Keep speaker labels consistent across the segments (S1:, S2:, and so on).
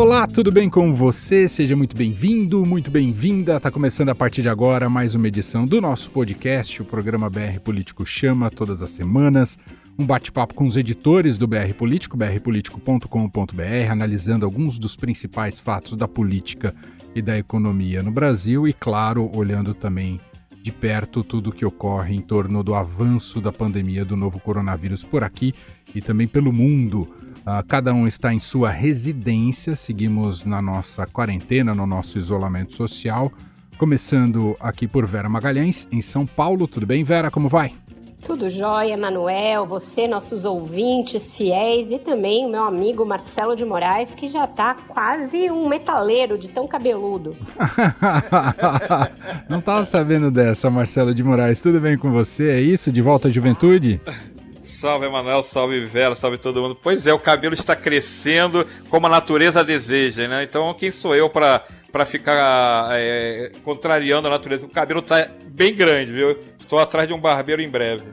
S1: Olá, tudo bem com você? Seja muito bem-vindo, muito bem-vinda. Está começando a partir de agora mais uma edição do nosso podcast, o programa BR Político Chama, todas as semanas. Um bate-papo com os editores do BR Político, brpolitico.com.br, analisando alguns dos principais fatos da política e da economia no Brasil e, claro, olhando também de perto tudo o que ocorre em torno do avanço da pandemia do novo coronavírus por aqui e também pelo mundo. Uh, cada um está em sua residência, seguimos na nossa quarentena, no nosso isolamento social. Começando aqui por Vera Magalhães, em São Paulo. Tudo bem, Vera? Como vai?
S2: Tudo jóia, Manuel, você, nossos ouvintes fiéis e também o meu amigo Marcelo de Moraes, que já tá quase um metaleiro de tão cabeludo.
S1: Não tava sabendo dessa, Marcelo de Moraes. Tudo bem com você? É isso? De volta à juventude?
S3: Salve, Emanuel, salve, Vera, salve todo mundo. Pois é, o cabelo está crescendo como a natureza deseja, né? Então, quem sou eu para para ficar é, contrariando a natureza? O cabelo está bem grande, viu? Estou atrás de um barbeiro em breve.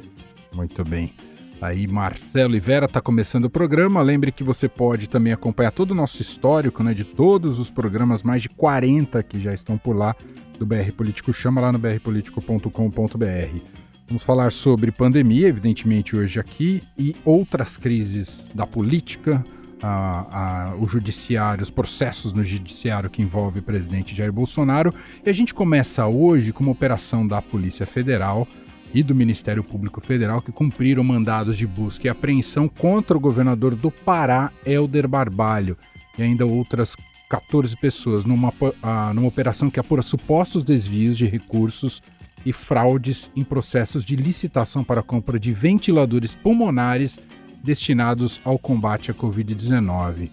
S1: Muito bem. Aí, Marcelo e Vera está começando o programa. Lembre que você pode também acompanhar todo o nosso histórico, né, de todos os programas, mais de 40 que já estão por lá do BR Político. Chama lá no brpolitico.com.br. Vamos falar sobre pandemia, evidentemente, hoje aqui, e outras crises da política, a, a, o judiciário, os processos no judiciário que envolve o presidente Jair Bolsonaro. E a gente começa hoje com uma operação da Polícia Federal e do Ministério Público Federal que cumpriram mandados de busca e apreensão contra o governador do Pará, Helder Barbalho, e ainda outras 14 pessoas numa, numa operação que apura supostos desvios de recursos e fraudes em processos de licitação para compra de ventiladores pulmonares destinados ao combate à Covid-19.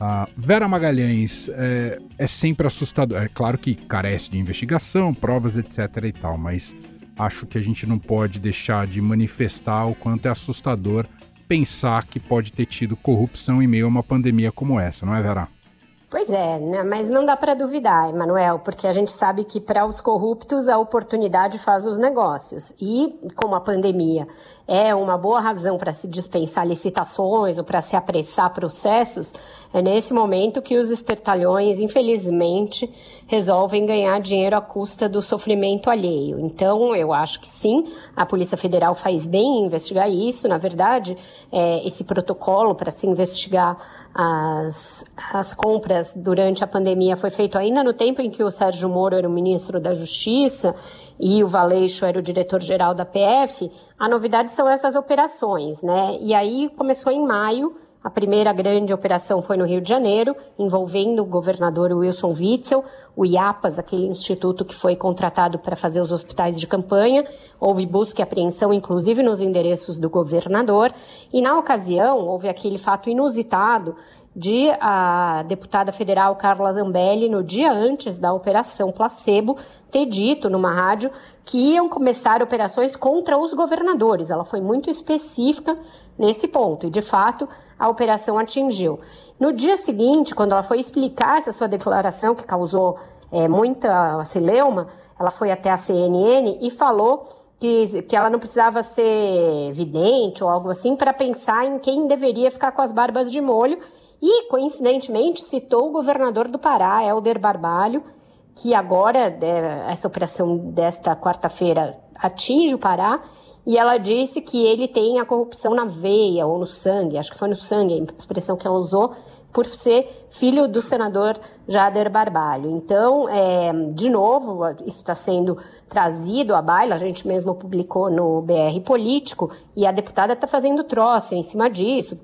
S1: Uh, Vera Magalhães é, é, sempre assustador. É claro que carece de investigação, provas, etc. e tal, mas acho que a gente não pode deixar de manifestar o quanto é assustador pensar que pode ter tido corrupção em meio a uma pandemia como essa, não é, Vera?
S2: Pois é, né? mas não dá para duvidar, Emanuel, porque a gente sabe que para os corruptos a oportunidade faz os negócios. E como a pandemia é uma boa razão para se dispensar licitações ou para se apressar processos, é nesse momento que os espertalhões, infelizmente, resolvem ganhar dinheiro à custa do sofrimento alheio. Então, eu acho que sim, a Polícia Federal faz bem em investigar isso. Na verdade, é, esse protocolo para se investigar as, as compras durante a pandemia foi feito ainda no tempo em que o Sérgio Moro era o ministro da Justiça e o Valeixo era o diretor-geral da PF. A novidade são essas operações, né? E aí começou em maio a primeira grande operação foi no Rio de Janeiro, envolvendo o governador Wilson Witzel, o IAPAS, aquele instituto que foi contratado para fazer os hospitais de campanha. Houve busca e apreensão, inclusive nos endereços do governador. E na ocasião, houve aquele fato inusitado de a deputada federal Carla Zambelli, no dia antes da operação placebo, ter dito numa rádio que iam começar operações contra os governadores. Ela foi muito específica nesse ponto e, de fato, a operação atingiu. No dia seguinte, quando ela foi explicar essa sua declaração, que causou é, muita celeuma, ela foi até a CNN e falou que, que ela não precisava ser vidente ou algo assim para pensar em quem deveria ficar com as barbas de molho e, coincidentemente, citou o governador do Pará, Helder Barbalho, que agora, é, essa operação desta quarta-feira atinge o Pará, e ela disse que ele tem a corrupção na veia ou no sangue, acho que foi no sangue a expressão que ela usou, por ser filho do senador Jader Barbalho. Então, é, de novo, isso está sendo trazido à baila, a gente mesmo publicou no BR Político, e a deputada está fazendo troça em cima disso,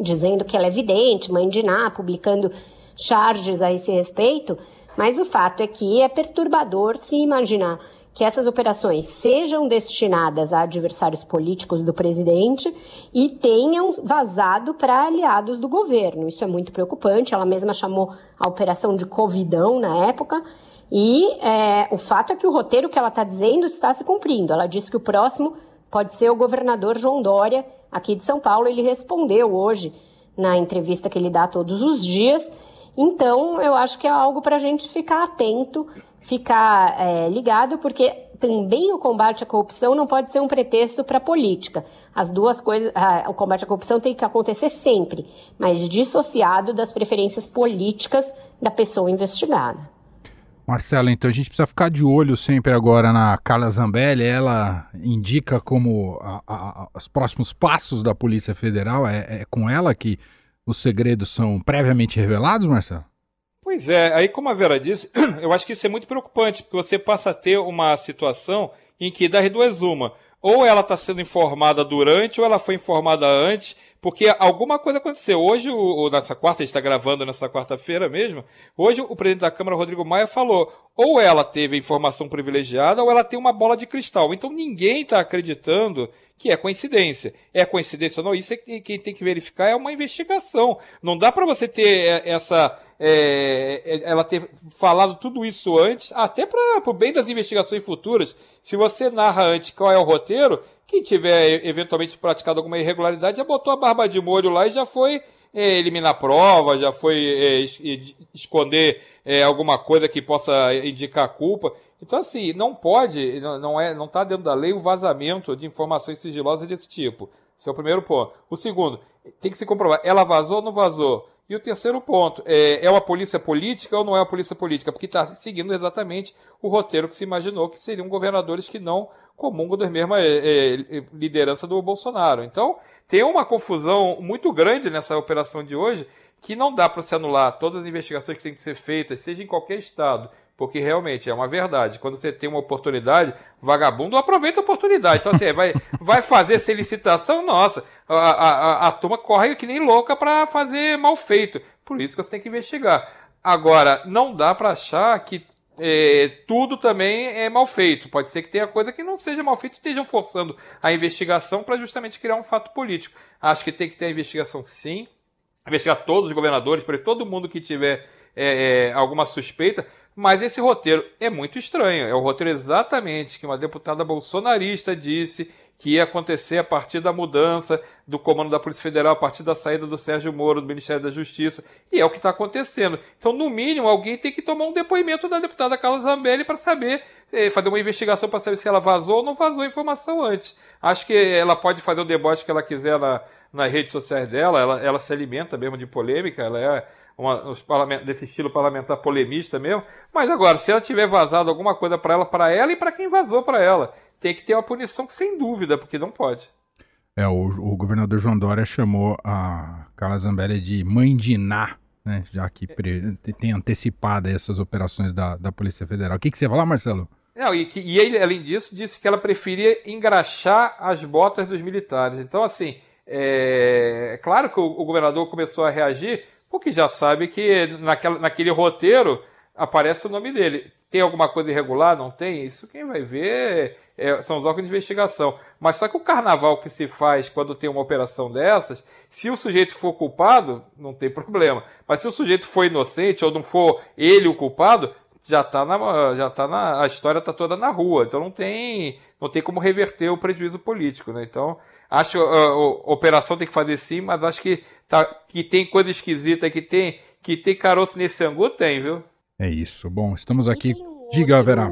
S2: dizendo que ela é vidente, mãe de Ná, publicando charges a esse respeito, mas o fato é que é perturbador se imaginar que essas operações sejam destinadas a adversários políticos do presidente e tenham vazado para aliados do governo. Isso é muito preocupante. Ela mesma chamou a operação de Covidão na época. E é, o fato é que o roteiro que ela está dizendo está se cumprindo. Ela disse que o próximo pode ser o governador João Dória, aqui de São Paulo. Ele respondeu hoje na entrevista que ele dá todos os dias. Então, eu acho que é algo para a gente ficar atento, ficar é, ligado, porque também o combate à corrupção não pode ser um pretexto para a política. As duas coisas, o combate à corrupção tem que acontecer sempre, mas dissociado das preferências políticas da pessoa investigada.
S1: Marcela, então a gente precisa ficar de olho sempre agora na Carla Zambelli. Ela indica como a, a, os próximos passos da Polícia Federal. É, é, com ela que os segredos são previamente revelados, Marcelo?
S3: Pois é, aí como a Vera disse, eu acho que isso é muito preocupante, porque você passa a ter uma situação em que das duas uma, ou ela está sendo informada durante, ou ela foi informada antes, porque alguma coisa aconteceu. Hoje, o, nessa quarta, a gente está gravando nessa quarta-feira mesmo, hoje o presidente da Câmara, Rodrigo Maia, falou: ou ela teve informação privilegiada, ou ela tem uma bola de cristal. Então ninguém está acreditando que é coincidência. É coincidência ou não? Isso é que quem tem que verificar é uma investigação. Não dá para você ter é, essa. É, é, ela ter falado tudo isso antes, até para o bem das investigações futuras. Se você narra antes qual é o roteiro, quem tiver eventualmente praticado alguma irregularidade já botou a barba de molho lá e já foi é, eliminar prova, já foi é, esconder é, alguma coisa que possa indicar culpa. Então, assim, não pode, não é, não está dentro da lei o vazamento de informações sigilosas desse tipo. Esse é o primeiro ponto. O segundo, tem que se comprovar, ela vazou ou não vazou? E o terceiro ponto, é, é uma polícia política ou não é uma polícia política? Porque está seguindo exatamente o roteiro que se imaginou que seriam governadores que não comungam da mesma é, é, liderança do Bolsonaro. Então, tem uma confusão muito grande nessa operação de hoje que não dá para se anular todas as investigações que têm que ser feitas, seja em qualquer estado, porque realmente é uma verdade. Quando você tem uma oportunidade, vagabundo aproveita a oportunidade. Então, assim, vai, vai fazer sem licitação, nossa, a, a, a turma corre que nem louca para fazer mal feito. Por isso que você tem que investigar. Agora, não dá para achar que é, tudo também é mal feito. Pode ser que tenha coisa que não seja mal feito e estejam forçando a investigação para justamente criar um fato político. Acho que tem que ter a investigação sim, investigar todos os governadores, para todo mundo que tiver é, é, alguma suspeita, mas esse roteiro é muito estranho. É o roteiro exatamente que uma deputada bolsonarista disse que ia acontecer a partir da mudança do comando da Polícia Federal, a partir da saída do Sérgio Moro do Ministério da Justiça. E é o que está acontecendo. Então, no mínimo, alguém tem que tomar um depoimento da deputada Carla Zambelli para saber, eh, fazer uma investigação para saber se ela vazou ou não vazou a informação antes. Acho que ela pode fazer o deboche que ela quiser na, nas redes sociais dela, ela, ela se alimenta mesmo de polêmica, ela é uma, desse estilo parlamentar polemista mesmo. Mas agora, se ela tiver vazado alguma coisa para ela, para ela e para quem vazou para ela, tem que ter uma punição sem dúvida, porque não pode.
S1: É, o, o governador João Dória chamou a Carla Zambelli de mãe de Iná, né? Já que tem antecipado essas operações da, da Polícia Federal. O que, que você vai falar, Marcelo?
S3: Não, e, que, e ele, além disso, disse que ela preferia engraxar as botas dos militares. Então, assim, é, é claro que o, o governador começou a reagir, porque já sabe que naquela, naquele roteiro aparece o nome dele. Tem alguma coisa irregular? Não tem? Isso quem vai ver é, são os órgãos de investigação. Mas só que o carnaval que se faz quando tem uma operação dessas, se o sujeito for culpado, não tem problema. Mas se o sujeito for inocente ou não for ele o culpado, já está na, já tá na, a história está toda na rua. Então não tem, não tem como reverter o prejuízo político, né? Então acho a, a, a operação tem que fazer sim, mas acho que tá, que tem coisa esquisita, que tem, que tem caroço nesse angu, tem, viu?
S1: É isso. Bom, estamos aqui. Um Diga, Vera.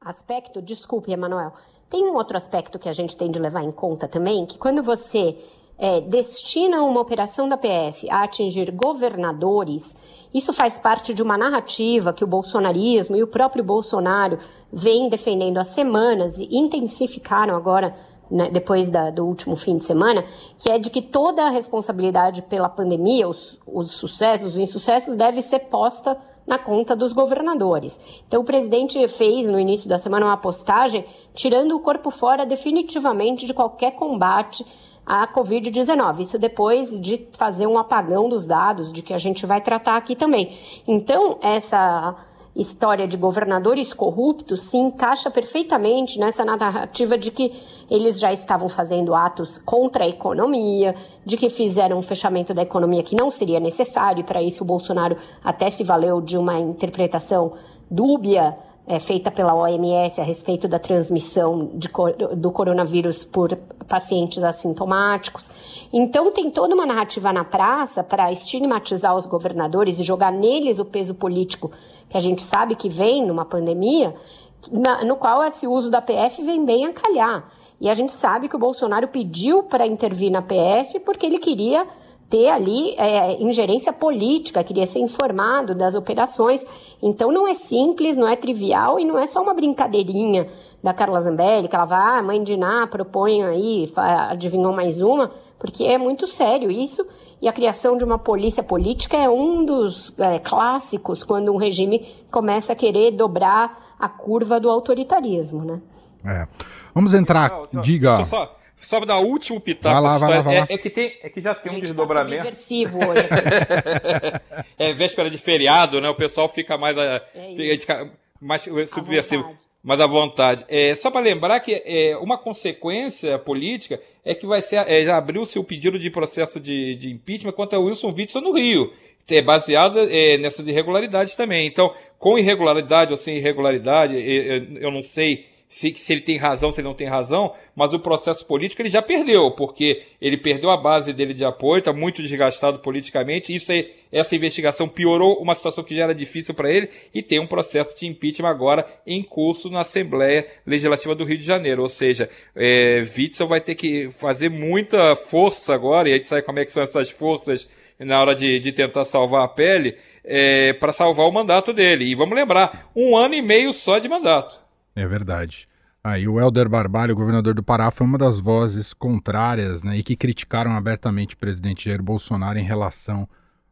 S2: Aspecto, desculpe, Emanuel. Tem um outro aspecto que a gente tem de levar em conta também, que quando você é, destina uma operação da PF a atingir governadores, isso faz parte de uma narrativa que o bolsonarismo e o próprio Bolsonaro vem defendendo há semanas e intensificaram agora né, depois da, do último fim de semana, que é de que toda a responsabilidade pela pandemia, os, os sucessos, os insucessos, deve ser posta na conta dos governadores. Então, o presidente fez no início da semana uma postagem tirando o corpo fora definitivamente de qualquer combate à Covid-19. Isso depois de fazer um apagão dos dados, de que a gente vai tratar aqui também. Então, essa história de governadores corruptos se encaixa perfeitamente nessa narrativa de que eles já estavam fazendo atos contra a economia, de que fizeram um fechamento da economia que não seria necessário, e para isso o Bolsonaro até se valeu de uma interpretação dúbia é, feita pela OMS a respeito da transmissão de, do coronavírus por pacientes assintomáticos. Então, tem toda uma narrativa na praça para estigmatizar os governadores e jogar neles o peso político que a gente sabe que vem numa pandemia, na, no qual esse uso da PF vem bem a calhar. E a gente sabe que o Bolsonaro pediu para intervir na PF porque ele queria ter ali é, ingerência política, queria ser informado das operações. Então não é simples, não é trivial e não é só uma brincadeirinha da Carla Zambelli, que ela vai, ah, mãe de Ná, propõe aí, adivinhou mais uma, porque é muito sério isso. E a criação de uma polícia política é um dos é, clássicos quando um regime começa a querer dobrar a curva do autoritarismo, né?
S1: É. Vamos entrar, diga.
S3: Só, só dar o último pitaco.
S1: Vai lá, vai lá, vai lá.
S3: É, é, que tem, é que já tem um tá desdobramento.
S2: Tá hoje.
S3: é véspera de feriado, né? O pessoal fica mais, é fica mais subversivo mas à vontade. É, só para lembrar que é, uma consequência política é que vai ser, é, abriu-se o pedido de processo de, de impeachment contra Wilson Witzel no Rio, é baseado é, nessas irregularidades também. Então, com irregularidade ou sem irregularidade, é, eu não sei se, se, ele tem razão, se ele não tem razão, mas o processo político ele já perdeu, porque ele perdeu a base dele de apoio, está muito desgastado politicamente, isso aí, essa investigação piorou uma situação que já era difícil para ele, e tem um processo de impeachment agora em curso na Assembleia Legislativa do Rio de Janeiro, ou seja, é, Witzel vai ter que fazer muita força agora, e a gente sabe como é que são essas forças na hora de, de tentar salvar a pele, é, para salvar o mandato dele. E vamos lembrar, um ano e meio só de mandato.
S1: É verdade. Aí ah, o Helder Barbalho, governador do Pará, foi uma das vozes contrárias né, e que criticaram abertamente o presidente Jair Bolsonaro em relação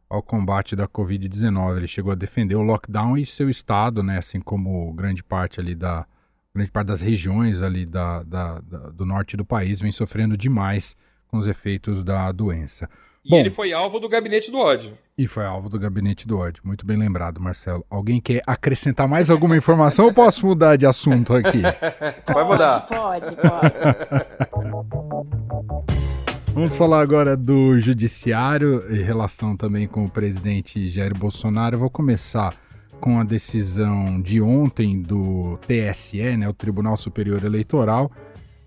S1: ao combate da Covid-19. Ele chegou a defender o lockdown e seu estado, né, assim como grande parte ali da grande parte das regiões ali da, da, da do norte do país vem sofrendo demais com os efeitos da doença.
S3: E Bom, ele foi alvo do gabinete do ódio.
S1: E foi alvo do gabinete do ódio. Muito bem lembrado, Marcelo. Alguém quer acrescentar mais alguma informação ou posso mudar de assunto aqui?
S3: Vai mudar.
S2: Pode, pode.
S1: Vamos falar agora do judiciário em relação também com o presidente Jair Bolsonaro. Eu vou começar com a decisão de ontem do TSE, né, o Tribunal Superior Eleitoral,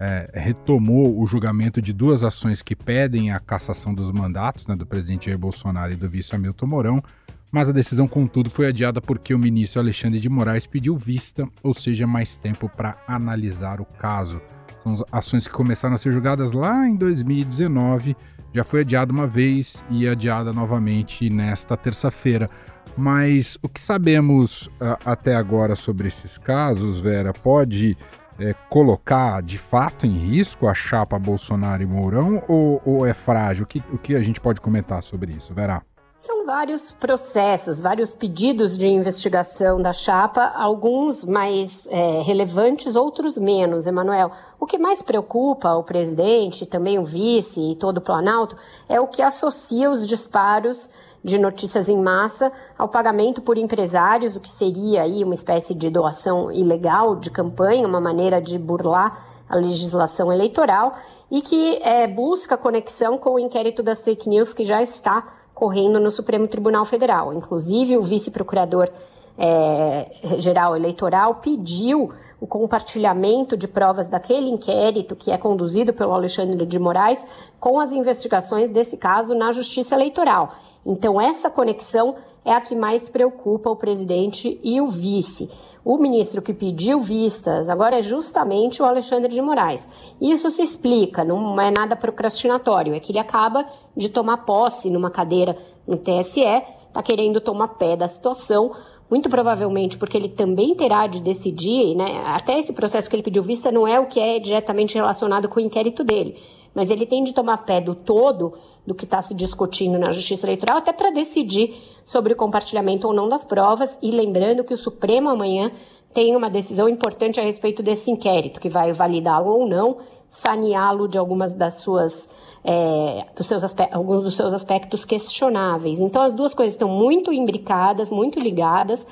S1: é, retomou o julgamento de duas ações que pedem a cassação dos mandatos né, do presidente Jair Bolsonaro e do vice Hamilton Mourão, mas a decisão, contudo, foi adiada porque o ministro Alexandre de Moraes pediu vista, ou seja, mais tempo para analisar o caso. São ações que começaram a ser julgadas lá em 2019, já foi adiada uma vez e adiada novamente nesta terça-feira. Mas o que sabemos uh, até agora sobre esses casos, Vera, pode é, colocar de fato em risco a chapa Bolsonaro e Mourão ou, ou é frágil? O que, o que a gente pode comentar sobre isso, Verá?
S2: São vários processos, vários pedidos de investigação da chapa, alguns mais é, relevantes, outros menos, Emanuel. O que mais preocupa o presidente, também o vice e todo o Planalto, é o que associa os disparos de notícias em massa ao pagamento por empresários, o que seria aí uma espécie de doação ilegal de campanha, uma maneira de burlar a legislação eleitoral e que é, busca conexão com o inquérito das fake news que já está correndo no Supremo Tribunal Federal. Inclusive, o vice-procurador é, geral eleitoral pediu o compartilhamento de provas daquele inquérito que é conduzido pelo Alexandre de Moraes com as investigações desse caso na Justiça Eleitoral. Então, essa conexão é a que mais preocupa o presidente e o vice. O ministro que pediu vistas agora é justamente o Alexandre de Moraes. Isso se explica, não é nada procrastinatório, é que ele acaba de tomar posse numa cadeira no TSE, está querendo tomar pé da situação, muito provavelmente porque ele também terá de decidir, né? Até esse processo que ele pediu vista não é o que é diretamente relacionado com o inquérito dele mas ele tem de tomar pé do todo do que está se discutindo na Justiça Eleitoral, até para decidir sobre o compartilhamento ou não das provas. E lembrando que o Supremo amanhã tem uma decisão importante a respeito desse inquérito, que vai validá-lo ou não, saneá-lo de algumas das suas, é, dos seus alguns dos seus aspectos questionáveis. Então, as duas coisas estão muito imbricadas, muito ligadas,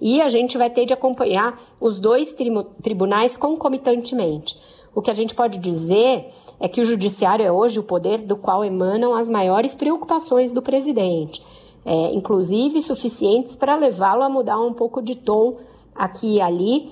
S2: e a gente vai ter de acompanhar os dois tribunais concomitantemente. O que a gente pode dizer é que o judiciário é hoje o poder do qual emanam as maiores preocupações do presidente, é, inclusive suficientes para levá-lo a mudar um pouco de tom aqui e ali,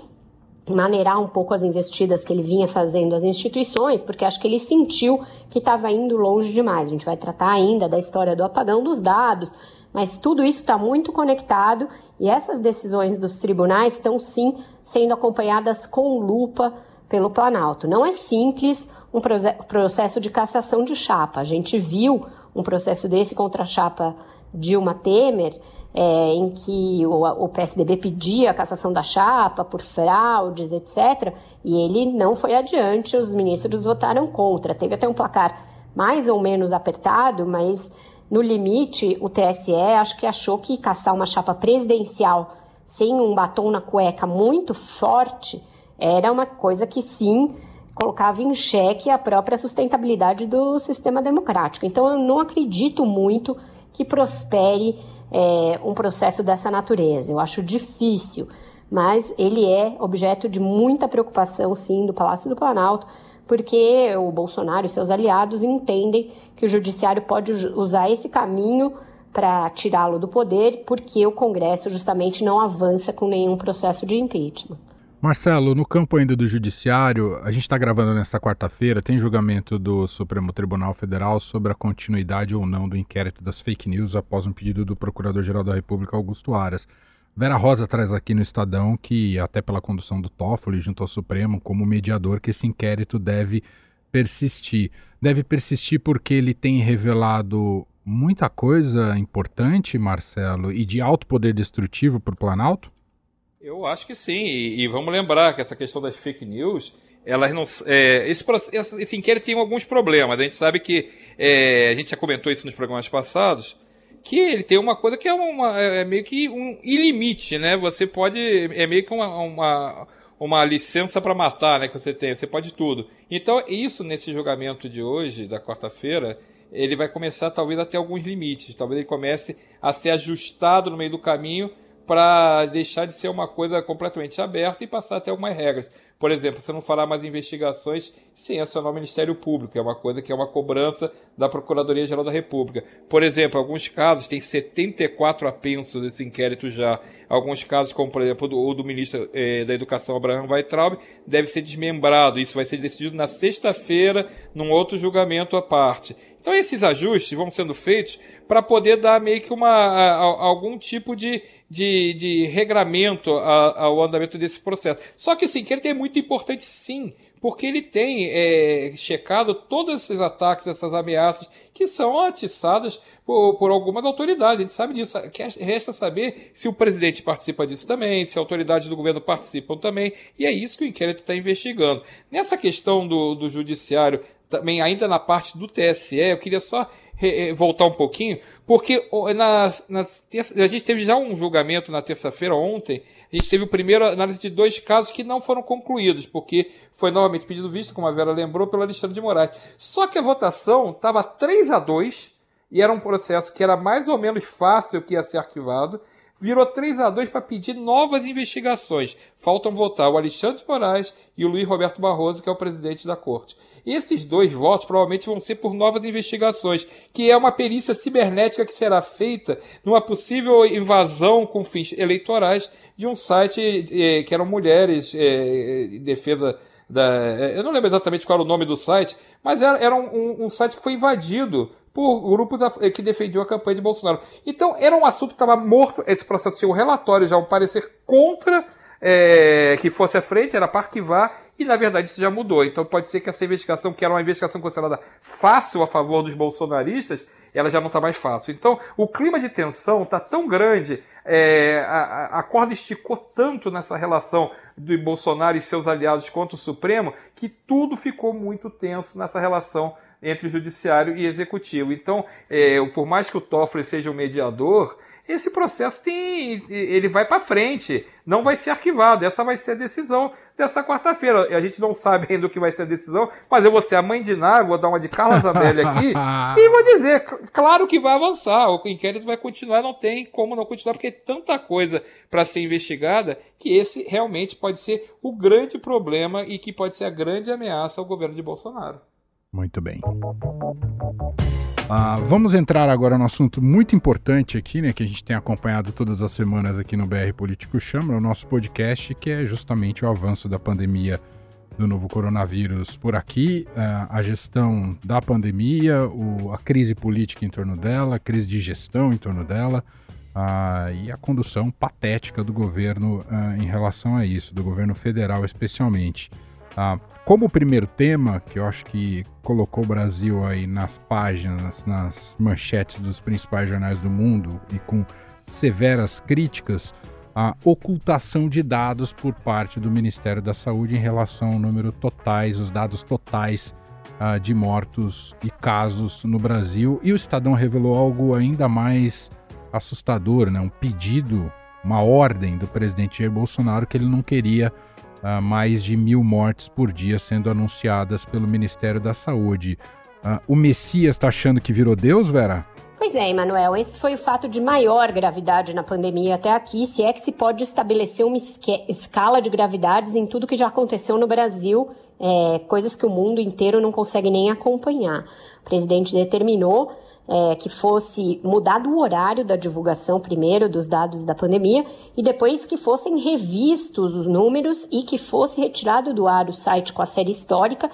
S2: maneirar um pouco as investidas que ele vinha fazendo às instituições, porque acho que ele sentiu que estava indo longe demais. A gente vai tratar ainda da história do apagão dos dados, Mas tudo isso está muito conectado e essas decisões dos tribunais estão sim sendo acompanhadas com lupa pelo Planalto. Não é simples um processo de cassação de chapa. A gente viu um processo desse contra a chapa Dilma Temer, é, em que o, o, PSDB pedia a cassação da chapa por fraudes, etc., e ele não foi adiante, os ministros votaram contra. Teve até um placar mais ou menos apertado, mas no limite, o TSE acho que achou que caçar uma chapa presidencial sem um batom na cueca muito forte era uma coisa que sim colocava em xeque a própria sustentabilidade do sistema democrático. Então eu não acredito muito que prospere é, um processo dessa natureza. Eu acho difícil, mas ele é objeto de muita preocupação, sim, do Palácio do Planalto porque o Bolsonaro e seus aliados entendem que o judiciário pode usar esse caminho para tirá-lo do poder, porque o Congresso justamente não avança com nenhum processo de impeachment.
S1: Marcelo, no campo ainda do judiciário, a gente está gravando nessa quarta-feira, tem julgamento do Supremo Tribunal Federal sobre a continuidade ou não do inquérito das fake news após um pedido do Procurador-Geral da República, Augusto Aras. Vera Rosa traz aqui no Estadão que, até pela condução do Toffoli junto ao Supremo, como mediador, que esse inquérito deve persistir. Deve persistir porque ele tem revelado muita coisa importante, Marcelo, e de alto poder destrutivo para o Planalto?
S3: Eu acho que sim, e, e, vamos lembrar que essa questão das fake news, elas não, é, esse, esse, inquérito tem alguns problemas. A gente sabe que é, a gente já comentou isso nos programas passados que ele tem uma coisa que é, uma, é, é meio que um ilimite, né? Você pode. É meio que uma, uma, uma licença para matar, né? Que você tem, você pode tudo. Então, isso nesse julgamento de hoje, da quarta-feira, ele vai começar talvez a ter alguns limites. Talvez ele comece a ser ajustado no meio do caminho para deixar de ser uma coisa completamente aberta e passar a ter algumas regras. Por exemplo, você não fará mais investigações sem acionar o Ministério Público, é uma coisa que é uma cobrança da Procuradoria-Geral da República. Por exemplo, alguns casos, tem 74 apensos esse inquérito já. Alguns casos, como por exemplo o do, ministro eh, da Educação, Abraham Weitraub, deve ser desmembrado. Isso vai ser decidido na sexta-feira, num outro julgamento à parte. Então esses ajustes vão sendo feitos para poder dar meio que uma, a, a, algum tipo de, de, de regramento a, ao andamento desse processo. Só que sim, que ele é muito importante sim, porque ele tem é, checado todos esses ataques, essas ameaças que são atiçadas por, por algumas autoridades. A gente sabe disso. Resta saber se o presidente participa disso também, se autoridades do governo participam também, e é isso que o inquérito está investigando. Nessa questão do, do judiciário também ainda na parte do TSE, eu queria só voltar um pouquinho, porque na, na terça, a gente teve já um julgamento na terça-feira, ontem, a gente teve o primeiro análise de dois casos que não foram concluídos, porque foi novamente pedido visto, como a Vera lembrou, pelo Alexandre de Moraes. Só que a votação estava 3 a 2 e era um processo que era mais ou menos fácil que ia ser arquivado, virou 3 a 2 para pedir novas investigações. Faltam votar o Alexandre de Moraes e o Luiz Roberto Barroso, que é o presidente da corte. Esses dois votos provavelmente vão ser por novas investigações, que é uma perícia cibernética que será feita numa possível invasão com fins eleitorais de um site eh, que eram mulheres eh, em defesa da, eh, eu não lembro exatamente qual era o nome do site, mas era, era um, um, um site que foi invadido por grupos que defendiam a campanha de Bolsonaro. Então, era um assunto que estava morto. Esse processo tinha um relatório já, um parecer contra é, que fosse à frente, era para arquivar, e na verdade isso já mudou. Então, pode ser que essa investigação, que era uma investigação considerada fácil a favor dos bolsonaristas, ela já não está mais fácil. Então, o clima de tensão está tão grande, é, a, a corda esticou tanto nessa relação do Bolsonaro e seus aliados contra o Supremo, que tudo ficou muito tenso nessa relação entre o judiciário e executivo. Então, é, por mais que o Toffoli seja um mediador, esse processo tem, ele vai para frente, não vai ser arquivado. Essa vai ser a decisão dessa quarta-feira. A gente não sabe ainda o que vai ser a decisão, mas eu vou ser a mãe de Ná, vou dar uma de Carla Zambelli aqui e vou dizer, claro que vai avançar, o inquérito vai continuar, não tem como não continuar, porque tem tanta coisa para ser investigada que esse realmente pode ser o grande problema e que pode ser a grande ameaça ao governo de Bolsonaro.
S1: Muito bem. Ah, vamos entrar agora no assunto muito importante aqui, né, que a gente tem acompanhado todas as semanas aqui no BR Político Chama, o nosso podcast, que é justamente o avanço da pandemia do novo coronavírus por aqui, uh, a gestão da pandemia, a crise política em torno dela, a crise de gestão em torno dela uh, e a condução patética do governo uh, em relação a isso, do governo federal especialmente. Como primeiro tema, que eu acho que colocou o Brasil aí nas páginas, nas manchetes dos principais jornais do mundo e com severas críticas, a ocultação de dados por parte do Ministério da Saúde em relação ao número totais, os dados totais uh, de mortos e casos no Brasil. E o Estadão revelou algo ainda mais assustador, né? um pedido, uma ordem do presidente Jair Bolsonaro que ele não queria uh, mais de mil mortes por dia sendo anunciadas pelo Ministério da Saúde. Uh, o Messias está achando que virou Deus, Vera?
S2: Pois é, Emanuel, esse foi o fato de maior gravidade na pandemia até aqui, se é que se pode estabelecer uma escala de gravidades em tudo que já aconteceu no Brasil, é, coisas que o mundo inteiro não consegue nem acompanhar. O presidente determinou é, que fosse mudado o horário da divulgação, primeiro, dos dados da pandemia, e depois que fossem revistos os números e que fosse retirado do ar o site com a série histórica,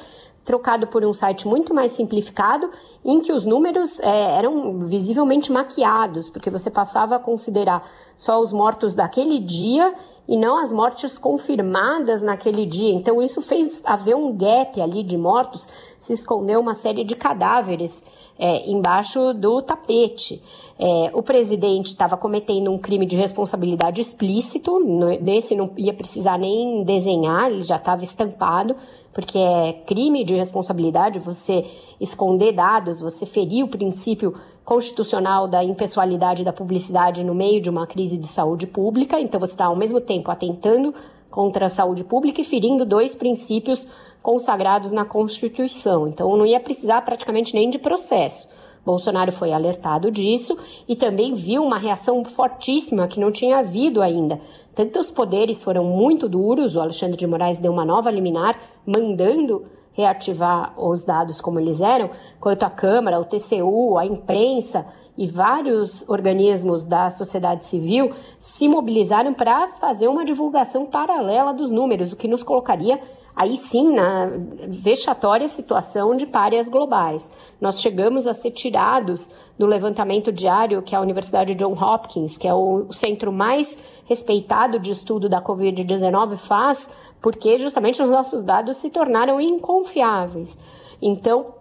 S2: trocado por um site muito mais simplificado, em que os números é, eram visivelmente maquiados, porque você passava a considerar só os mortos daquele dia e não as mortes confirmadas naquele dia. Então, isso fez haver um gap ali de mortos, se escondeu uma série de cadáveres é, embaixo do tapete. É, o presidente estava cometendo um crime de responsabilidade explícito, nesse não ia precisar nem desenhar, ele já estava estampado porque é crime de responsabilidade você esconder dados, você ferir o princípio constitucional da impessoalidade da publicidade no meio de uma crise de saúde pública. Então você está ao mesmo tempo atentando contra a saúde pública e ferindo dois princípios consagrados na Constituição. Então não ia precisar praticamente nem de processo. Bolsonaro foi alertado disso e também viu uma reação fortíssima que não tinha havido ainda. Tanto os poderes foram muito duros, o Alexandre de Moraes deu uma nova liminar mandando reativar os dados como eles eram, quanto a Câmara, o TCU, a imprensa e vários organismos da sociedade civil se mobilizaram para fazer uma divulgação paralela dos números, o que nos colocaria aí sim na vexatória situação de párias globais. Nós chegamos a ser tirados do levantamento diário que a Universidade John Hopkins, que é o centro mais respeitado de estudo da Covid-19, faz, porque justamente os nossos dados se tornaram inconfiáveis. Então,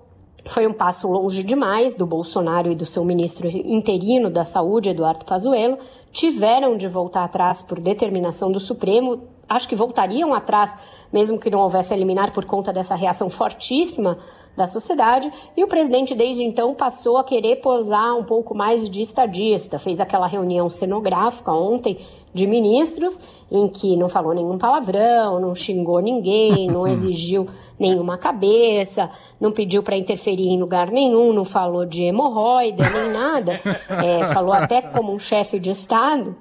S2: foi um passo longe demais do Bolsonaro e do seu ministro interino da Saúde, Eduardo Pazuello, tiveram de voltar atrás por determinação do Supremo, acho que voltariam atrás, mesmo que não houvesse eliminar por conta dessa reação fortíssima da sociedade, e o presidente desde então passou a querer posar um pouco mais de estadista. Fez aquela reunião cenográfica ontem de ministros, em que não falou nenhum palavrão, não xingou ninguém, não exigiu nenhuma cabeça, não pediu para interferir em lugar nenhum, não falou de hemorroida nem nada, é, falou até como um chefe de Estado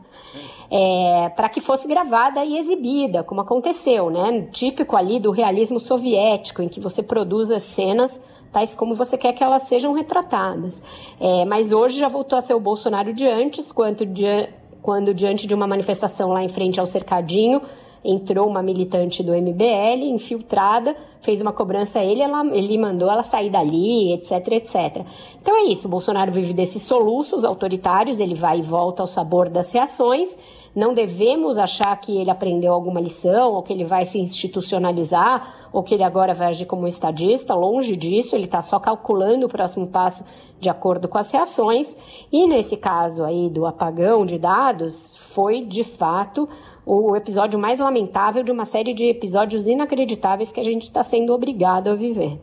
S2: é, para que fosse gravada e exibida, como aconteceu, né? Típico ali do realismo soviético, em que você produz as cenas tais como você quer que elas sejam retratadas. É, mas hoje já voltou a ser o Bolsonaro de antes, quanto de, quando diante de uma manifestação lá em frente ao cercadinho, entrou uma militante do MBL, infiltrada, fez uma cobrança a ele, ela, ele mandou ela sair dali, etc, etc. Então é isso, o Bolsonaro vive desses soluços autoritários, ele vai e volta ao sabor das reações, não devemos achar que ele aprendeu alguma lição, ou que ele vai se institucionalizar, ou que ele agora vai agir como estadista. Longe disso, ele está só calculando o próximo passo de acordo com as reações. E nesse caso aí do apagão de dados, foi de fato o episódio mais lamentável de uma série de episódios inacreditáveis que a gente está sendo obrigado a viver.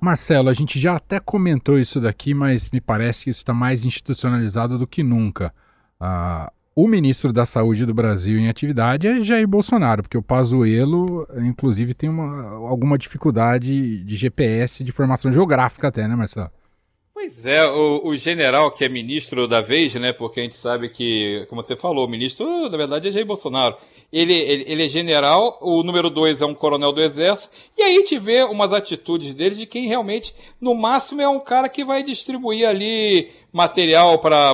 S1: Marcelo, a gente já até comentou isso daqui, mas me parece que isso está mais institucionalizado do que nunca. Ah, o ministro da Saúde do Brasil em atividade é Jair Bolsonaro, porque o Pazuello, inclusive, tem uma, alguma dificuldade de GPS, de formação geográfica até, né, Marcelo?
S3: Pois é, o, o, general que é ministro da vez, né? Porque a gente sabe que, como você falou, o ministro, na verdade, é Jair Bolsonaro. Ele, ele, ele é general, o número dois é um coronel do exército, e aí a gente vê umas atitudes dele de quem realmente, no máximo, é um cara que vai distribuir ali material para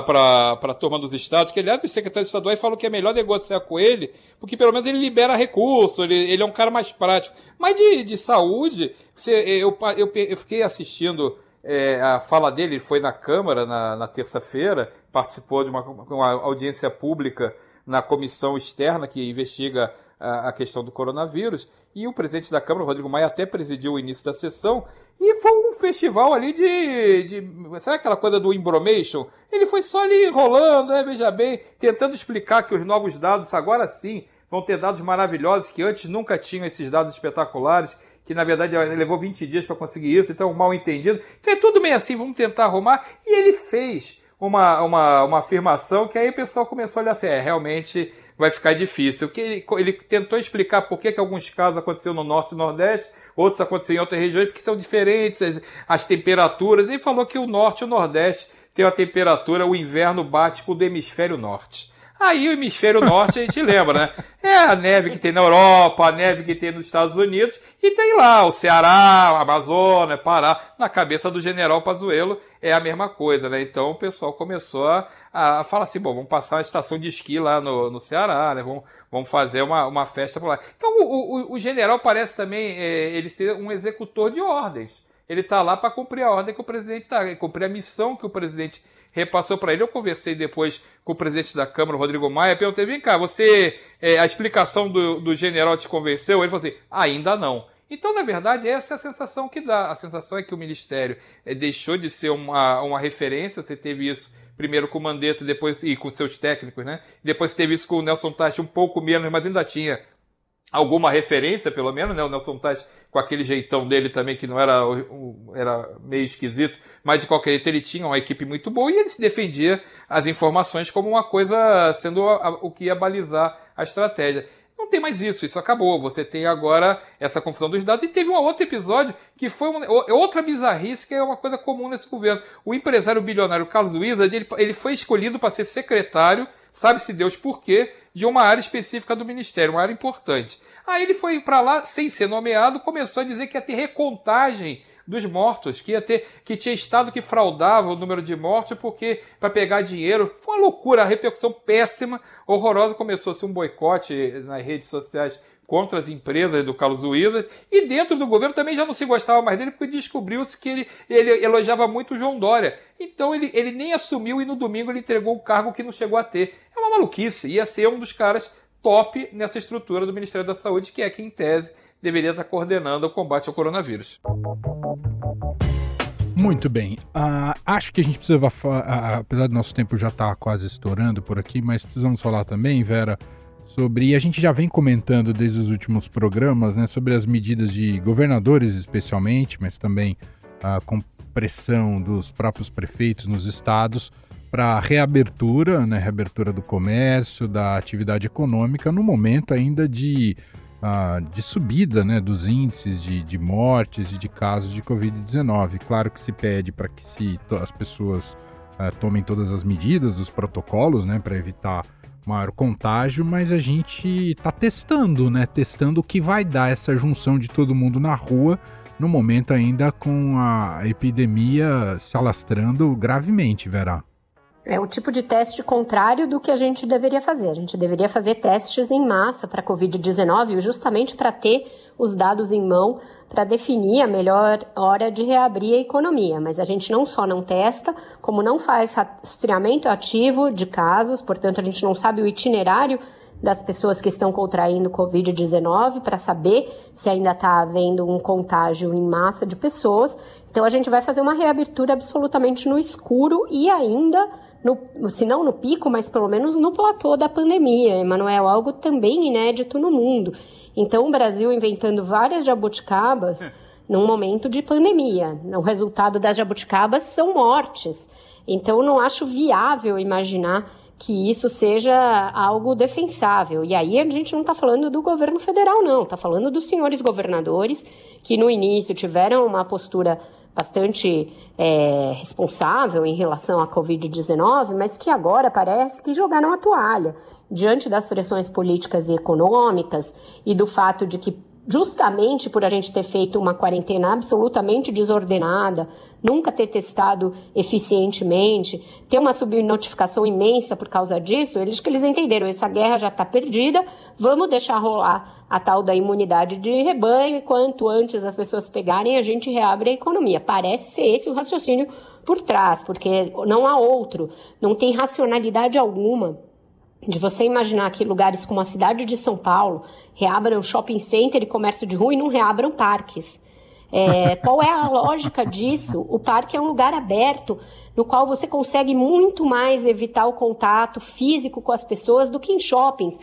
S3: a turma dos estados, que aliás os secretários estaduais falam que é melhor negociar com ele, porque pelo menos ele libera recurso, ele, ele é um cara mais prático. Mas de, de saúde, você, eu, eu, eu fiquei assistindo é, a fala dele foi na Câmara na, na terça-feira, participou de uma, uma, audiência pública na comissão externa que investiga a, a, questão do coronavírus. E o presidente da Câmara, Rodrigo Maia, até presidiu o início da sessão. E foi um festival ali de. de sabe aquela coisa do embromation? Ele foi só ali rolando, né, veja bem, tentando explicar que os novos dados, agora sim, vão ter dados maravilhosos que antes nunca tinham esses dados espetaculares que na verdade levou 20 dias para conseguir isso, então mal entendido. Então é tudo meio assim, vamos tentar arrumar. E ele fez uma, uma, uma afirmação que aí o pessoal começou a olhar assim, é, realmente vai ficar difícil. Que ele, ele tentou explicar por que, que alguns casos aconteceram no norte e nordeste, outros aconteceram em outras regiões, porque são diferentes as, as temperaturas. Ele falou que o norte e o nordeste tem uma temperatura, o inverno bate com o hemisfério norte. Aí o hemisfério norte a gente lembra, né? É a neve que tem na Europa, a neve que tem nos Estados Unidos, e tem lá o Ceará, Amazônia, Pará. Na cabeça do general Pazuello é a mesma coisa, né? Então o pessoal começou a, a falar assim, bom, vamos passar uma estação de esqui lá no, no Ceará, né? Vamos, vamos fazer uma, uma festa por lá. Então o, o, o general parece também é, ele ser um executor de ordens. Ele está lá para cumprir a ordem que o presidente está, cumprir a missão que o presidente repassou para ele. Eu conversei depois com o presidente da Câmara, Rodrigo Maia, perguntei: vem cá, você. É, a explicação do, do general te convenceu? Ele falou assim: ainda não. Então, na verdade, essa é a sensação que dá. A sensação é que o Ministério é, deixou de ser uma, uma referência, você teve isso primeiro com o Mandetta depois, e com seus técnicos, né? Depois teve isso com o Nelson Tati um pouco menos, mas ainda tinha alguma referência, pelo menos, né? O Nelson Tais com aquele jeitão dele também, que não era, era meio esquisito, mas de qualquer jeito ele tinha uma equipe muito boa e ele se defendia as informações como uma coisa sendo o que ia balizar a estratégia. Não tem mais isso, isso acabou. Você tem agora essa confusão dos dados. E teve um outro episódio que foi uma, outra bizarrice que é uma coisa comum nesse governo. O empresário bilionário Carlos Wizard, ele, ele foi escolhido para ser secretário, sabe-se Deus por quê, de uma área específica do ministério, uma área importante. Aí ele foi para lá, sem ser nomeado, começou a dizer que ia ter recontagem dos mortos, que ia ter que tinha estado que fraudava o número de mortos porque para pegar dinheiro. Foi uma loucura, a repercussão péssima, horrorosa, começou-se um boicote nas redes sociais contra as empresas do Carlos Wizard e dentro do governo também já não se gostava mais dele porque descobriu-se que ele, ele elogiava muito o João Dória. Então ele, ele nem assumiu e no domingo ele entregou o cargo que não chegou a ter. É uma maluquice, ia ser um dos caras top nessa estrutura do Ministério da Saúde, que é quem, em tese, deveria estar coordenando o combate ao coronavírus.
S1: Muito bem. Uh, acho que a gente precisa, uh, apesar do nosso tempo já estar tá quase estourando por aqui, mas precisamos falar também, Vera, sobre. E a gente já vem comentando desde os últimos programas, né, sobre as medidas de governadores, especialmente, mas também uh, com pressão dos próprios prefeitos nos estados para reabertura, né, reabertura do comércio, da atividade econômica, no momento ainda de, uh, de subida né, dos índices de, de mortes e de casos de Covid-19. Claro que se pede para que se, as pessoas uh, tomem todas as medidas, os protocolos, né, para evitar maior contágio, mas a gente está testando, né? Testando o que vai dar essa junção de todo mundo na rua, no momento ainda com a epidemia se alastrando gravemente, Verá.
S2: É o tipo de teste contrário do que a gente deveria fazer. A gente deveria fazer testes em massa para a Covid-19, justamente para ter os dados em mão para definir a melhor hora de reabrir a economia. Mas a gente não só não testa, como não faz rastreamento ativo de casos, portanto, a gente não sabe o itinerário das pessoas que estão contraindo Covid-19 para saber se ainda está havendo um contágio em massa de pessoas. Então, a gente vai fazer uma reabertura absolutamente no escuro e ainda no, se não no pico, mas pelo menos no platô da pandemia, Emanuel, algo também inédito no mundo. Então, o Brasil inventando várias jabuticabas é. num momento de pandemia. O resultado das jabuticabas são mortes. Então, não acho viável imaginar que isso seja algo defensável. E aí a gente não está falando do governo federal, não, está falando dos senhores governadores que no início tiveram uma postura bastante é, responsável em relação à Covid-19, mas que agora parece que jogaram a toalha diante das pressões políticas e econômicas e do fato de que justamente por a gente ter feito uma quarentena absolutamente desordenada, nunca ter testado eficientemente, ter uma subnotificação imensa por causa disso, eles que eles entenderam, essa guerra já está perdida, vamos deixar rolar a tal da imunidade de rebanho e quanto antes as pessoas pegarem, a gente reabre a economia. Parece ser esse o raciocínio por trás, porque não há outro, não tem racionalidade alguma de você imaginar que lugares como a cidade de São Paulo reabram shopping center e comércio de rua e não reabram parques. É, qual é a lógica disso? O parque é um lugar aberto no qual você consegue muito mais evitar o contato físico com as pessoas do que em shoppings,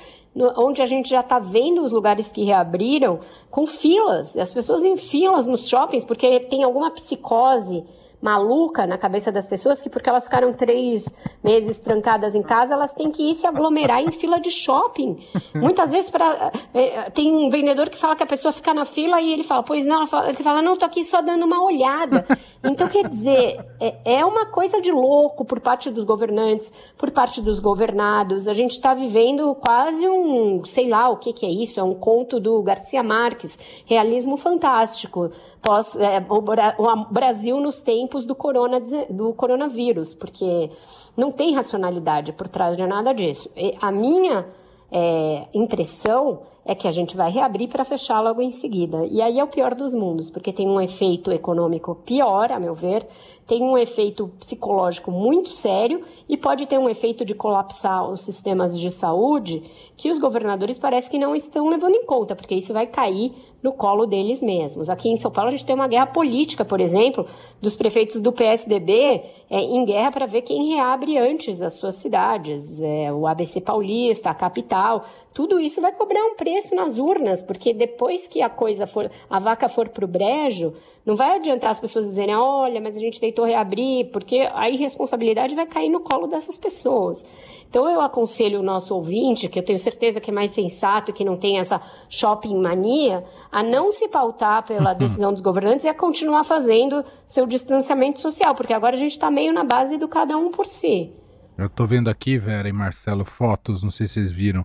S2: onde a gente já está vendo os lugares que reabriram com filas, as pessoas em filas nos shoppings porque tem alguma psicose maluca na cabeça das pessoas que porque elas ficaram três meses trancadas em casa, elas têm que ir se aglomerar em fila de shopping. Muitas vezes para é, tem um vendedor que fala que a pessoa fica na fila e ele fala, pois não, ele fala, não, tô aqui só dando uma olhada. Então, quer dizer, é, é uma coisa de louco por parte dos governantes, por parte dos governados. A gente está vivendo quase um, sei lá o que, que é isso, é um conto do Garcia Marques, realismo fantástico. Pós, é, o, o Brasil nos tem tempos do, corona, do coronavírus, porque não tem racionalidade por trás de nada disso. E a minha é, impressão é que a gente vai reabrir para fechar logo em seguida. E aí é o pior dos mundos, porque tem um efeito econômico pior, a meu ver, tem um efeito psicológico muito sério e pode ter um efeito de colapsar os sistemas de saúde que os governadores parece que não estão levando em conta, porque isso vai cair no colo deles mesmos. Aqui em São Paulo a gente tem uma guerra política, por exemplo, dos prefeitos do PSDB é, em guerra para ver quem reabre antes as suas cidades, é, o ABC Paulista, a capital, tudo isso vai cobrar um preço nas urnas, porque depois que a coisa for, a vaca for para o brejo, não vai adiantar as pessoas dizerem, olha, mas a gente tentou reabrir, porque a irresponsabilidade vai cair no colo dessas pessoas. Então eu aconselho o nosso ouvinte, que eu tenho certeza que é mais sensato, que não tem essa shopping mania, a não se pautar pela uhum. decisão dos governantes e a continuar fazendo seu distanciamento social, porque agora a gente está meio na base do cada um por si.
S1: Eu estou vendo aqui, Vera e Marcelo, fotos, não sei se vocês viram,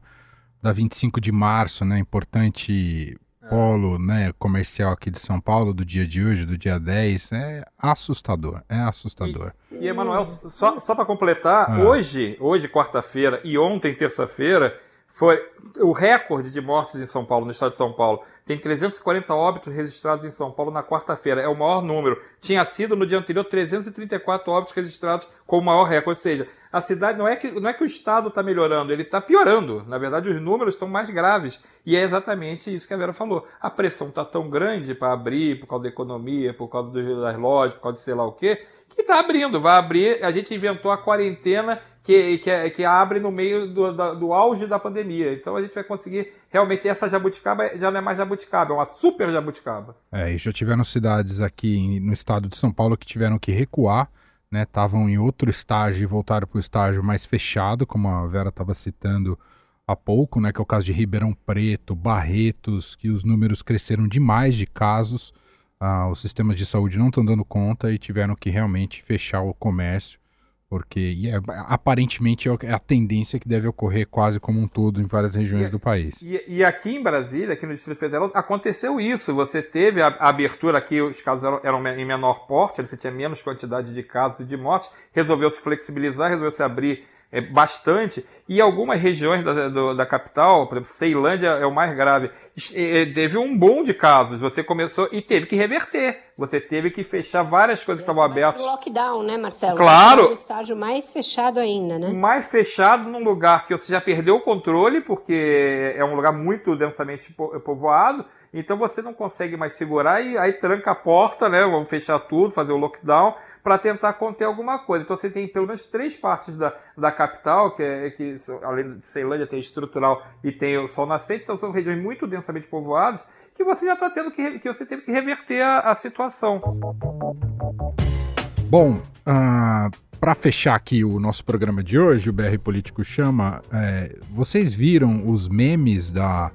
S1: da 25 de março, né? Importante é. polo né, comercial aqui de São Paulo do dia de hoje, do dia 10, é assustador, é assustador.
S3: E, e Emanuel, só, só para completar, ah. hoje, hoje quarta-feira e ontem terça-feira, foi o recorde de mortes em São Paulo, no estado de São Paulo. Tem 340 óbitos registrados em São Paulo na quarta-feira. É o maior número. Tinha sido no dia anterior 334 óbitos registrados com o maior recorde. Ou seja, a cidade não é que, não é que o estado está melhorando, ele está piorando. Na verdade, os números estão mais graves. E é exatamente isso que a Vera falou. A pressão está tão grande para abrir por causa da economia, por causa das lojas, por causa de sei lá o quê, que está abrindo. Vai abrir. A gente inventou a quarentena que, que, que abre no meio do, do, do, auge da pandemia. Então a gente vai conseguir realmente essa jabuticaba já não é mais jabuticaba, é uma super jabuticaba.
S1: É, e já tiveram cidades aqui no estado de São Paulo que tiveram que recuar, né? Estavam em outro estágio e voltaram para o estágio mais fechado, como a Vera estava citando há pouco, né? Que é o caso de Ribeirão Preto, Barretos, que os números cresceram demais de casos. Ah, os sistemas de saúde não estão dando conta e tiveram que realmente fechar o comércio porque é, aparentemente é, é a tendência que deve ocorrer quase como um todo em várias regiões
S3: e,
S1: do país.
S3: E, e, aqui em Brasília, aqui no Distrito Federal, aconteceu isso. Você teve a, a abertura aqui, os casos eram, eram, em menor porte, você tinha menos quantidade de casos e de mortes, resolveu se flexibilizar, resolveu se abrir é, bastante, e algumas regiões da, do, da capital, por exemplo, Ceilândia é o mais grave, teve um boom de casos. Você começou e teve que reverter. Você teve que fechar várias coisas que estavam abertas.
S2: lockdown, né, Marcelo?
S3: Claro.
S2: O estágio mais fechado ainda, né?
S3: Mais fechado num lugar que você já perdeu o controle, porque é um lugar muito densamente povoado. Então você não consegue mais segurar e aí tranca a porta, né? Vamos fechar tudo, fazer o lockdown para tentar conter alguma coisa. Então você tem pelo menos três partes da, da capital, que, é, que além de Ceilândia tem estrutural e tem o sol nascente, então são regiões muito densamente povoadas, que você já está tendo que, que você teve que reverter a, a situação.
S1: Bom, uh, para fechar aqui o nosso programa de hoje, o BR Político chama, é, vocês viram os memes da,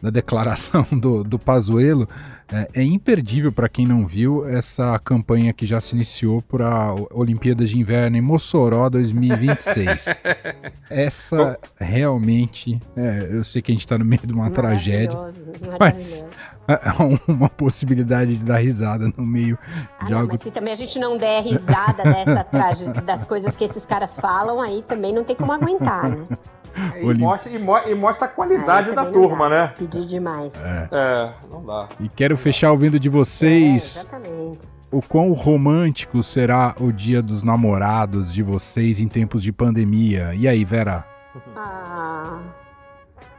S1: da declaração do, do Pazuello? É, é imperdível para quem não viu essa campanha que já se iniciou para Olimpíadas de Inverno em Mossoró 2026. essa realmente, é, eu sei que a gente está no meio de uma tragédia, mas é uma possibilidade de dar risada no meio
S2: ah,
S1: de
S2: não,
S1: algo.
S2: Mas se também a gente não der risada dessa tragédia, das coisas que esses caras falam, aí também não tem como aguentar, né?
S3: E mostra, e, mo e mostra, a qualidade da turma, né?
S2: Pedir demais.
S3: É. é. não dá.
S1: E quero fechar ouvindo de vocês.
S2: É, exatamente.
S1: O quão romântico será o dia dos namorados de vocês em tempos de pandemia? E aí, Vera?
S2: Ah.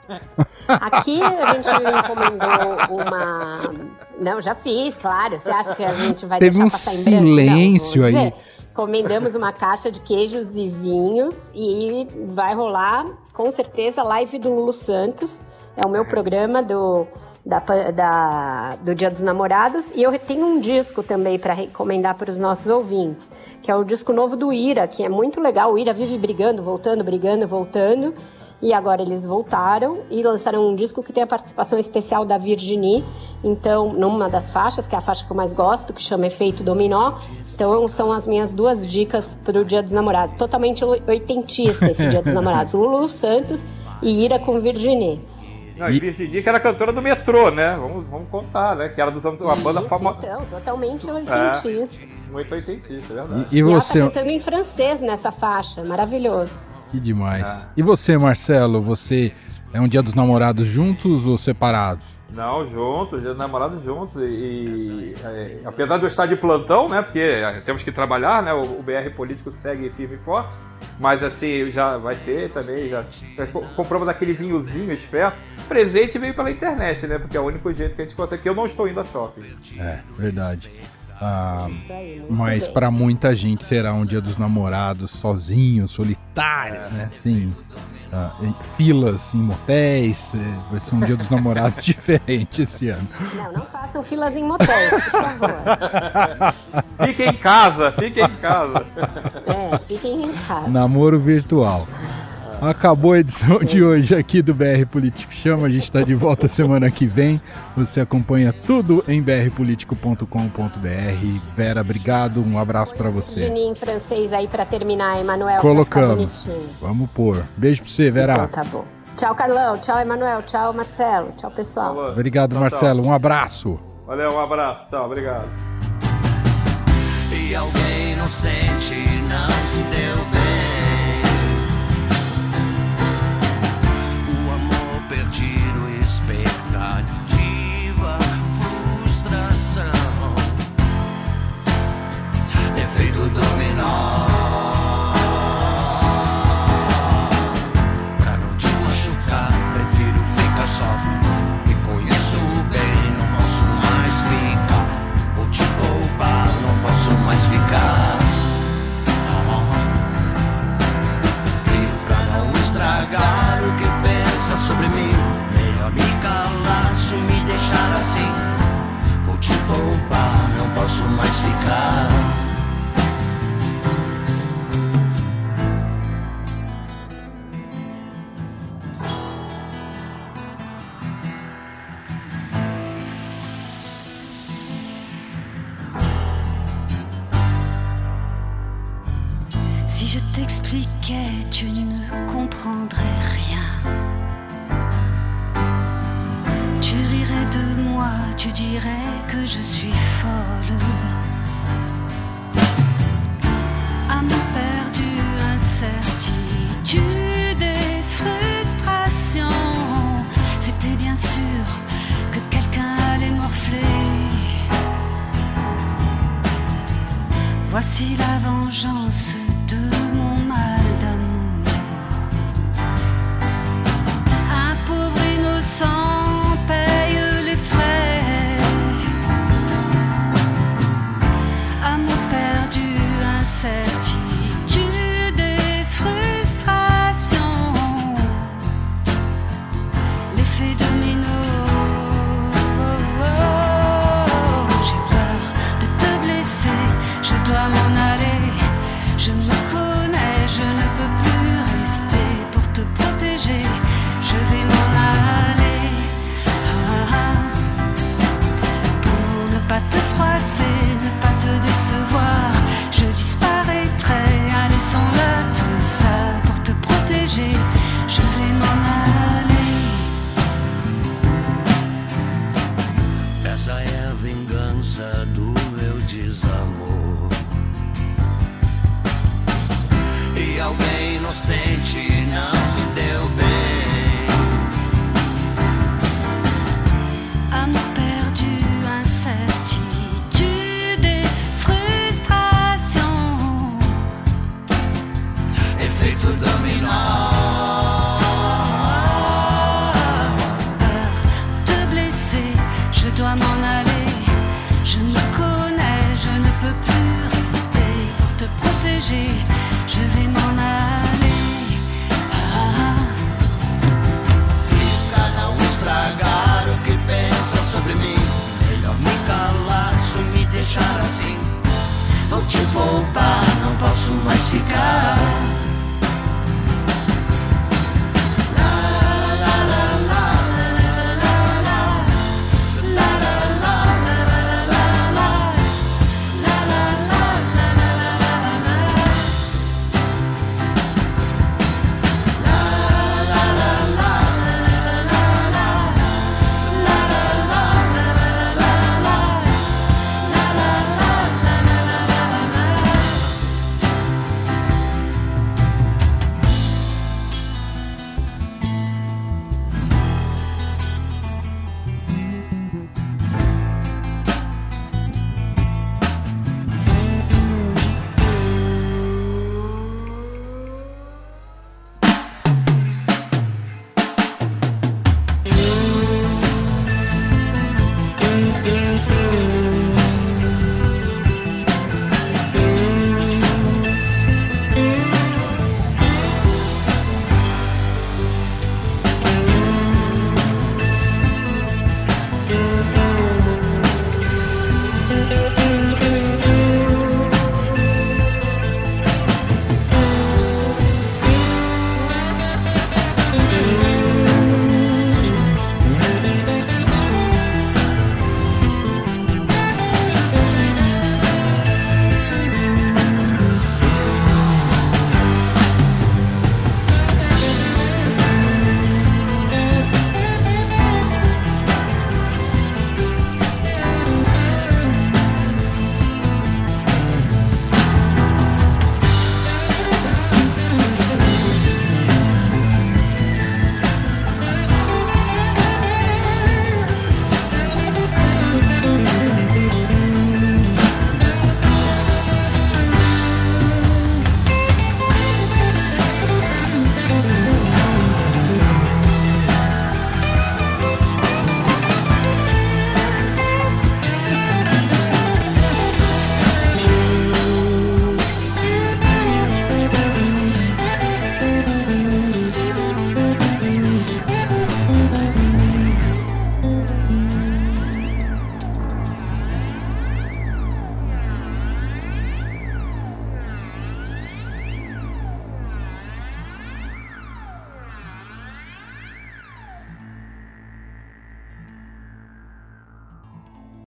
S2: Aqui a gente encomendou uma. Não, já fiz, claro. Você acha que a gente vai
S1: Teve
S2: deixar
S1: um
S2: passar em
S1: branco? silêncio
S2: Não,
S1: aí.
S2: Encomendamos uma caixa de queijos e vinhos e vai rolar com certeza a live do Lulu Santos. É o meu programa do, da, da, do Dia dos Namorados. E eu tenho um disco também para recomendar para os nossos ouvintes, que é o disco novo do Ira, que é muito legal. O Ira vive brigando, voltando, brigando, voltando. E agora eles voltaram e lançaram um disco que tem a participação especial da Virginie. Então, numa das faixas, que é a faixa que eu mais gosto, que chama Efeito Dominó. Então, são as minhas duas dicas para o Dia dos Namorados. Totalmente oitentista esse Dia dos Namorados. Lulu Santos e Ira com Virginie.
S3: Não, e Virginie, que era cantora do metrô, né? Vamos, vamos contar, né? Que era dos anos. Uma banda famosa.
S2: Então, totalmente oitentista.
S3: É, muito oitentista, é verdade.
S1: E, e você?
S2: E ela tá cantando em francês nessa faixa, maravilhoso.
S1: Que demais. Ah. E você, Marcelo? Você é um dia dos namorados juntos ou separados?
S3: Não, juntos, dia dos namorados juntos. E, e é, apesar de eu estar de plantão, né? Porque temos que trabalhar, né? O, o, BR político segue firme e forte. Mas assim, já vai ter também, já, já compramos aquele vinhozinho esperto. Presente veio pela internet, né? Porque é o único jeito que a gente consegue. Eu não estou indo a shopping.
S1: É, verdade. Ah, mas para muita gente será um dia dos namorados sozinho, solitário, é. né? Sim. Ah, em filas em motéis, é, vai ser um dia dos namorados diferente esse ano.
S2: Não, não façam filas em motéis, por favor.
S3: fiquem em casa, fiquem em casa.
S2: É, fiquem em casa.
S1: Namoro virtual. Acabou a edição de hoje aqui do BR Político Chama. A gente está de volta semana que vem. Você acompanha tudo em brpolitico.com.br. Vera, obrigado. Um abraço para você.
S2: Juninho em francês aí para terminar, Emanuel.
S1: Colocamos. Vamos pôr. Beijo para você, Vera.
S2: Então, tá bom. Tchau, Carlão. Tchau, Emanuel. Tchau, Marcelo. Tchau, pessoal.
S1: Obrigado, tchau, Marcelo. Tchau. Um abraço.
S3: Valeu, um abraço. Tchau, obrigado.
S4: E alguém inocente não se deu bem.
S5: Je